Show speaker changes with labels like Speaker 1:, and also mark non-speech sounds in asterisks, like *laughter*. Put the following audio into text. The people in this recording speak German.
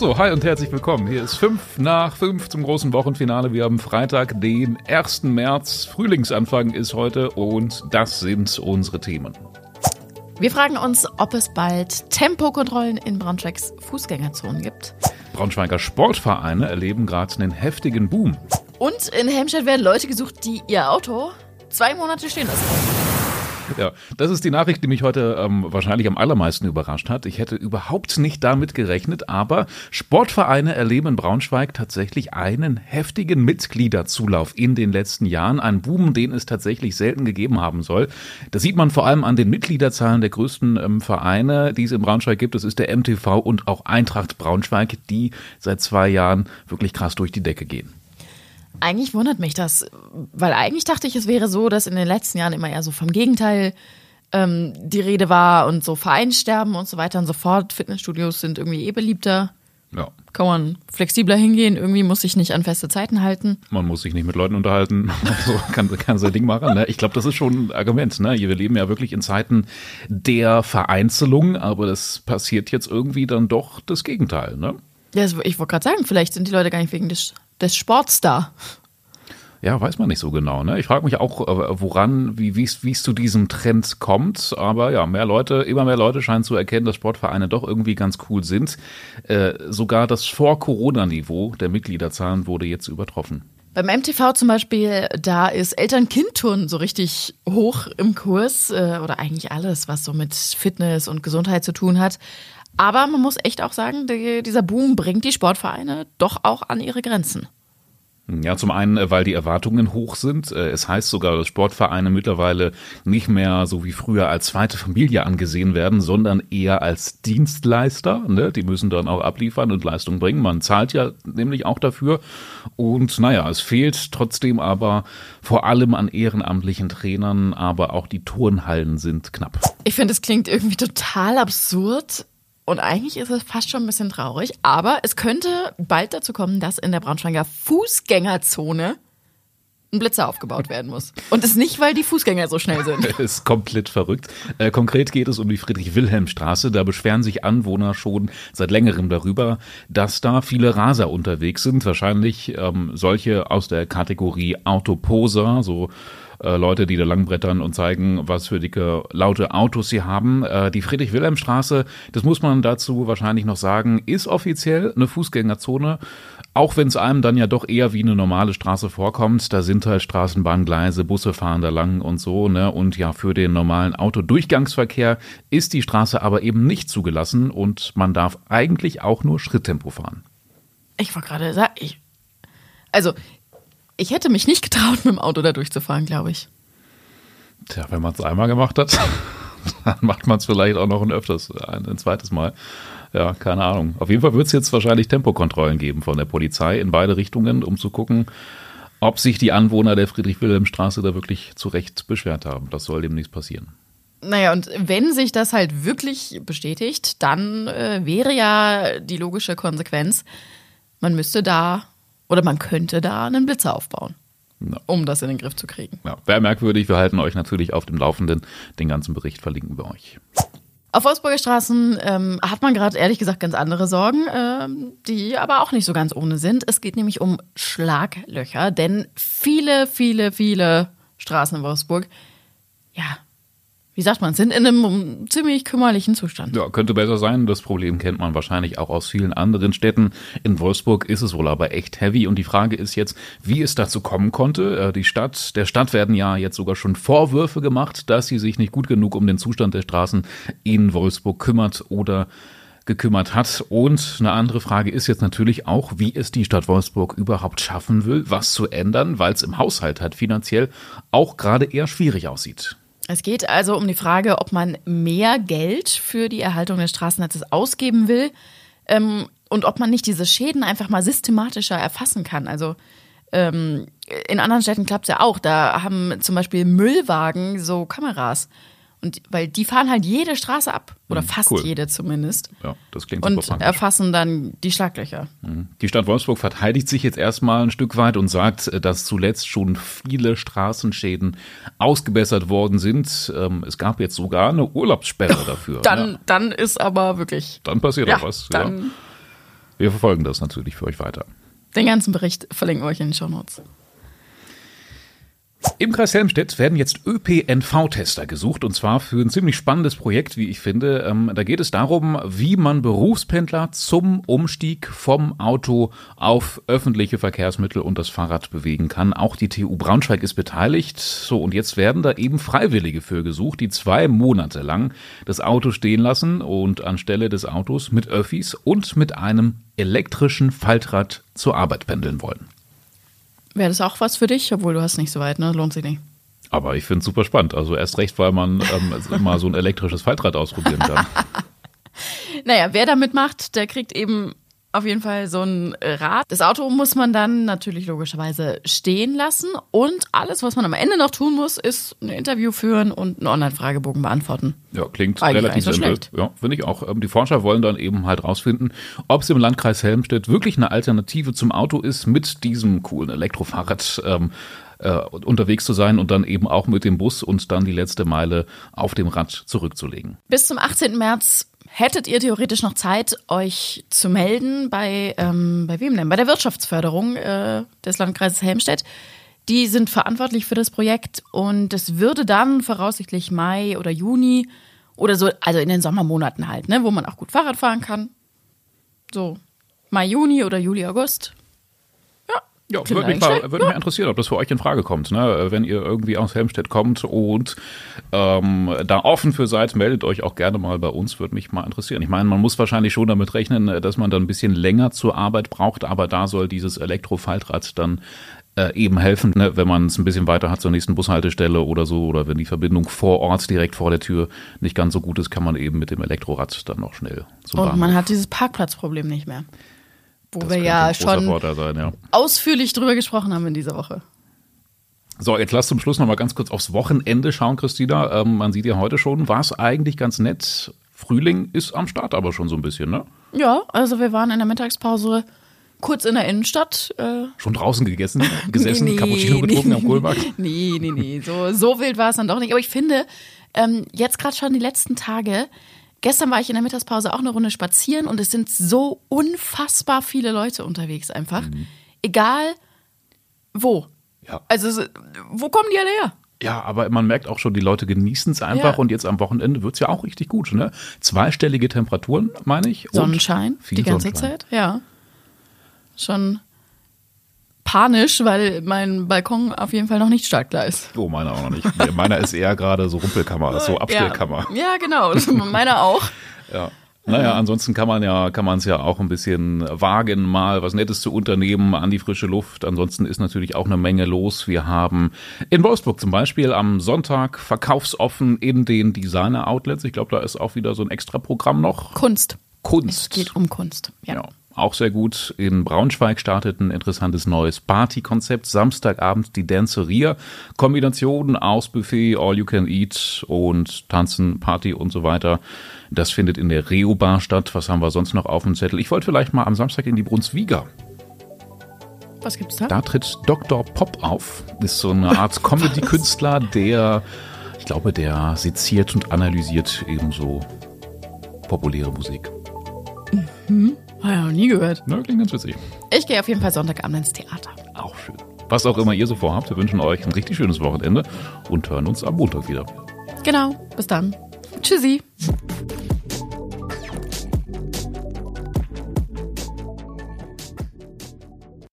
Speaker 1: So, hi und herzlich willkommen. Hier ist fünf nach fünf zum großen Wochenfinale. Wir haben Freitag, den 1. März. Frühlingsanfang ist heute und das sind unsere Themen.
Speaker 2: Wir fragen uns, ob es bald Tempokontrollen in Braunschweigs Fußgängerzonen gibt.
Speaker 1: Braunschweiger Sportvereine erleben gerade einen heftigen Boom.
Speaker 2: Und in Helmstedt werden Leute gesucht, die ihr Auto zwei Monate stehen lassen.
Speaker 1: Ja, das ist die Nachricht, die mich heute ähm, wahrscheinlich am allermeisten überrascht hat. Ich hätte überhaupt nicht damit gerechnet, aber Sportvereine erleben in Braunschweig tatsächlich einen heftigen Mitgliederzulauf in den letzten Jahren. Ein Boom, den es tatsächlich selten gegeben haben soll. Das sieht man vor allem an den Mitgliederzahlen der größten ähm, Vereine, die es in Braunschweig gibt. Das ist der MTV und auch Eintracht Braunschweig, die seit zwei Jahren wirklich krass durch die Decke gehen.
Speaker 2: Eigentlich wundert mich das, weil eigentlich dachte ich, es wäre so, dass in den letzten Jahren immer eher so vom Gegenteil ähm, die Rede war und so Vereinssterben und so weiter und so fort. Fitnessstudios sind irgendwie eh beliebter.
Speaker 1: Ja.
Speaker 2: Kann man flexibler hingehen, irgendwie muss ich nicht an feste Zeiten halten.
Speaker 1: Man muss sich nicht mit Leuten unterhalten, *laughs* so kann, kann sein Ding machen. Ne? Ich glaube, das ist schon ein Argument. Ne? Wir leben ja wirklich in Zeiten der Vereinzelung, aber das passiert jetzt irgendwie dann doch das Gegenteil. Ne?
Speaker 2: Ja, ich wollte gerade sagen, vielleicht sind die Leute gar nicht wegen des des Sports da?
Speaker 1: Ja, weiß man nicht so genau. Ne? Ich frage mich auch, äh, woran, wie wie es zu diesem Trend kommt. Aber ja, mehr Leute, immer mehr Leute scheinen zu erkennen, dass Sportvereine doch irgendwie ganz cool sind. Äh, sogar das Vor-Corona-Niveau der Mitgliederzahlen wurde jetzt übertroffen.
Speaker 2: Beim MTV zum Beispiel, da ist Eltern-Kind-Turnen so richtig hoch im Kurs äh, oder eigentlich alles, was so mit Fitness und Gesundheit zu tun hat. Aber man muss echt auch sagen, die, dieser Boom bringt die Sportvereine doch auch an ihre Grenzen.
Speaker 1: Ja, zum einen, äh, weil die Erwartungen hoch sind. Äh, es heißt sogar, dass Sportvereine mittlerweile nicht mehr so wie früher als zweite Familie angesehen werden, sondern eher als Dienstleister. Ne? Die müssen dann auch abliefern und Leistung bringen. Man zahlt ja nämlich auch dafür. Und naja, es fehlt trotzdem aber vor allem an ehrenamtlichen Trainern, aber auch die Turnhallen sind knapp.
Speaker 2: Ich finde, es klingt irgendwie total absurd. Und eigentlich ist es fast schon ein bisschen traurig, aber es könnte bald dazu kommen, dass in der Braunschweiger Fußgängerzone ein Blitzer aufgebaut werden muss. Und es nicht, weil die Fußgänger so schnell sind. *laughs*
Speaker 1: Ist komplett verrückt. Äh, konkret geht es um die Friedrich-Wilhelm-Straße. Da beschweren sich Anwohner schon seit längerem darüber, dass da viele Raser unterwegs sind. Wahrscheinlich ähm, solche aus der Kategorie Autoposer, so äh, Leute, die da langbrettern und zeigen, was für dicke, laute Autos sie haben. Äh, die Friedrich-Wilhelm-Straße, das muss man dazu wahrscheinlich noch sagen, ist offiziell eine Fußgängerzone. Auch wenn es einem dann ja doch eher wie eine normale Straße vorkommt, da sind halt Straßenbahngleise, Busse fahren da lang und so, ne? Und ja, für den normalen Autodurchgangsverkehr ist die Straße aber eben nicht zugelassen und man darf eigentlich auch nur Schritttempo fahren.
Speaker 2: Ich wollte gerade ich, also ich hätte mich nicht getraut, mit dem Auto da durchzufahren, glaube ich.
Speaker 1: Tja, wenn man es einmal gemacht hat, *laughs* dann macht man es vielleicht auch noch ein öfters, ein, ein zweites Mal. Ja, keine Ahnung. Auf jeden Fall wird es jetzt wahrscheinlich Tempokontrollen geben von der Polizei in beide Richtungen, um zu gucken, ob sich die Anwohner der Friedrich-Wilhelm-Straße da wirklich zu Recht beschwert haben. Das soll demnächst passieren.
Speaker 2: Naja, und wenn sich das halt wirklich bestätigt, dann äh, wäre ja die logische Konsequenz, man müsste da oder man könnte da einen Blitzer aufbauen. Ja. um das in den Griff zu kriegen.
Speaker 1: Ja, wäre merkwürdig. Wir halten euch natürlich auf dem Laufenden. Den ganzen Bericht verlinken wir euch.
Speaker 2: Auf Wolfsburger Straßen ähm, hat man gerade ehrlich gesagt ganz andere Sorgen, ähm, die aber auch nicht so ganz ohne sind. Es geht nämlich um Schlaglöcher, denn viele, viele, viele Straßen in Wolfsburg, ja, wie sagt man, sind in einem ziemlich kümmerlichen Zustand.
Speaker 1: Ja, könnte besser sein. Das Problem kennt man wahrscheinlich auch aus vielen anderen Städten. In Wolfsburg ist es wohl aber echt heavy. Und die Frage ist jetzt, wie es dazu kommen konnte. Äh, die Stadt, der Stadt werden ja jetzt sogar schon Vorwürfe gemacht, dass sie sich nicht gut genug um den Zustand der Straßen in Wolfsburg kümmert oder gekümmert hat. Und eine andere Frage ist jetzt natürlich auch, wie es die Stadt Wolfsburg überhaupt schaffen will, was zu ändern, weil es im Haushalt halt finanziell auch gerade eher schwierig aussieht.
Speaker 2: Es geht also um die Frage, ob man mehr Geld für die Erhaltung des Straßennetzes ausgeben will ähm, und ob man nicht diese Schäden einfach mal systematischer erfassen kann. Also ähm, in anderen Städten klappt es ja auch. Da haben zum Beispiel Müllwagen so Kameras. Und weil die fahren halt jede Straße ab. Oder hm, fast cool. jede zumindest.
Speaker 1: Ja, das klingt
Speaker 2: Und
Speaker 1: super
Speaker 2: erfassen dann die Schlaglöcher.
Speaker 1: Hm. Die Stadt Wolfsburg verteidigt sich jetzt erstmal ein Stück weit und sagt, dass zuletzt schon viele Straßenschäden ausgebessert worden sind. Ähm, es gab jetzt sogar eine Urlaubssperre dafür. *laughs*
Speaker 2: Dann, ja. dann ist aber wirklich.
Speaker 1: Dann passiert
Speaker 2: ja,
Speaker 1: auch was.
Speaker 2: Dann,
Speaker 1: wir verfolgen das natürlich für euch weiter.
Speaker 2: Den ganzen Bericht verlinken wir euch in den Show Notes.
Speaker 1: Im Kreis Helmstedt werden jetzt ÖPNV-Tester gesucht und zwar für ein ziemlich spannendes Projekt, wie ich finde. Ähm, da geht es darum, wie man Berufspendler zum Umstieg vom Auto auf öffentliche Verkehrsmittel und das Fahrrad bewegen kann. Auch die TU Braunschweig ist beteiligt. So, und jetzt werden da eben Freiwillige für gesucht, die zwei Monate lang das Auto stehen lassen und anstelle des Autos mit Öffis und mit einem elektrischen Faltrad zur Arbeit pendeln wollen.
Speaker 2: Wäre das auch was für dich? Obwohl du hast nicht so weit, ne? Lohnt sich nicht.
Speaker 1: Aber ich finde es super spannend. Also erst recht, weil man ähm, *laughs* mal so ein elektrisches Faltrad ausprobieren kann. *laughs*
Speaker 2: naja, wer da mitmacht, der kriegt eben auf jeden Fall so ein Rad. Das Auto muss man dann natürlich logischerweise stehen lassen und alles, was man am Ende noch tun muss, ist ein Interview führen und einen Online-Fragebogen beantworten.
Speaker 1: Ja, klingt Eigentlich relativ so simpel. Ja, finde ich auch. Ähm, die Forscher wollen dann eben halt rausfinden, ob es im Landkreis Helmstedt wirklich eine Alternative zum Auto ist, mit diesem coolen Elektrofahrrad ähm, äh, unterwegs zu sein und dann eben auch mit dem Bus und dann die letzte Meile auf dem Rad zurückzulegen.
Speaker 2: Bis zum 18. März hättet ihr theoretisch noch Zeit, euch zu melden bei, ähm, bei wem denn? Bei der Wirtschaftsförderung äh, des Landkreises Helmstedt. Die sind verantwortlich für das Projekt und es würde dann voraussichtlich Mai oder Juni oder so, also in den Sommermonaten halt, ne, wo man auch gut Fahrrad fahren kann. So Mai, Juni oder Juli, August.
Speaker 1: Ja, würde mich, mal, würde mich interessieren, ob das für euch in Frage kommt. Ne? Wenn ihr irgendwie aus Helmstedt kommt und ähm, da offen für seid, meldet euch auch gerne mal bei uns, würde mich mal interessieren. Ich meine, man muss wahrscheinlich schon damit rechnen, dass man dann ein bisschen länger zur Arbeit braucht, aber da soll dieses Elektrofaltrad dann äh, eben helfen, ne? wenn man es ein bisschen weiter hat zur nächsten Bushaltestelle oder so, oder wenn die Verbindung vor Ort direkt vor der Tür nicht ganz so gut ist, kann man eben mit dem Elektrorad dann noch schnell
Speaker 2: zum Und Bahnhof. man hat dieses Parkplatzproblem nicht mehr wo das wir ja schon sein, ja. ausführlich drüber gesprochen haben in dieser Woche.
Speaker 1: So, jetzt lass zum Schluss noch mal ganz kurz aufs Wochenende schauen, Christina. Ähm, man sieht ja heute schon, war es eigentlich ganz nett. Frühling ist am Start aber schon so ein bisschen, ne?
Speaker 2: Ja, also wir waren in der Mittagspause kurz in der Innenstadt. Äh
Speaker 1: schon draußen gegessen, *laughs* gesessen, nee, Cappuccino getrunken nee, am Kohlmarkt?
Speaker 2: Nee, nee, nee, so, so wild war es dann doch nicht. Aber ich finde, ähm, jetzt gerade schon die letzten Tage Gestern war ich in der Mittagspause auch eine Runde spazieren und es sind so unfassbar viele Leute unterwegs einfach. Mhm. Egal wo. Ja. Also, wo kommen die alle her?
Speaker 1: Ja, aber man merkt auch schon, die Leute genießen es einfach ja. und jetzt am Wochenende wird es ja auch richtig gut. Ne? Zweistellige Temperaturen, meine ich.
Speaker 2: Sonnenschein die ganze Sonnenschein. Zeit, ja. Schon panisch, weil mein Balkon auf jeden Fall noch nicht startklar ist.
Speaker 1: Oh, meiner auch noch nicht. meiner ist eher gerade so Rumpelkammer, *laughs* so Abstellkammer.
Speaker 2: Ja, ja genau. meiner auch. *laughs*
Speaker 1: ja. Naja, ansonsten kann man ja, kann man es ja auch ein bisschen wagen, mal was Nettes zu unternehmen an die frische Luft. Ansonsten ist natürlich auch eine Menge los. Wir haben in Wolfsburg zum Beispiel am Sonntag verkaufsoffen in den Designer Outlets. Ich glaube, da ist auch wieder so ein extra Programm noch.
Speaker 2: Kunst.
Speaker 1: Kunst.
Speaker 2: Es geht um Kunst. Ja.
Speaker 1: ja auch sehr gut. In Braunschweig startet ein interessantes neues Partykonzept. Samstagabend die Danceria. Kombination aus Buffet, All You Can Eat und Tanzen, Party und so weiter. Das findet in der Reo Bar statt. Was haben wir sonst noch auf dem Zettel? Ich wollte vielleicht mal am Samstag in die Brunswiga.
Speaker 2: Was gibt's da?
Speaker 1: Da tritt Dr. Pop auf. Ist so eine Art *laughs* Comedy-Künstler, der, ich glaube, der seziert und analysiert ebenso populäre Musik.
Speaker 2: Mhm. Habe ich noch nie gehört.
Speaker 1: Na, klingt ganz witzig.
Speaker 2: Ich gehe auf jeden Fall Sonntagabend ins Theater.
Speaker 1: Auch schön. Was auch immer ihr so vorhabt, wir wünschen euch ein richtig schönes Wochenende und hören uns am Montag wieder.
Speaker 2: Genau. Bis dann. Tschüssi.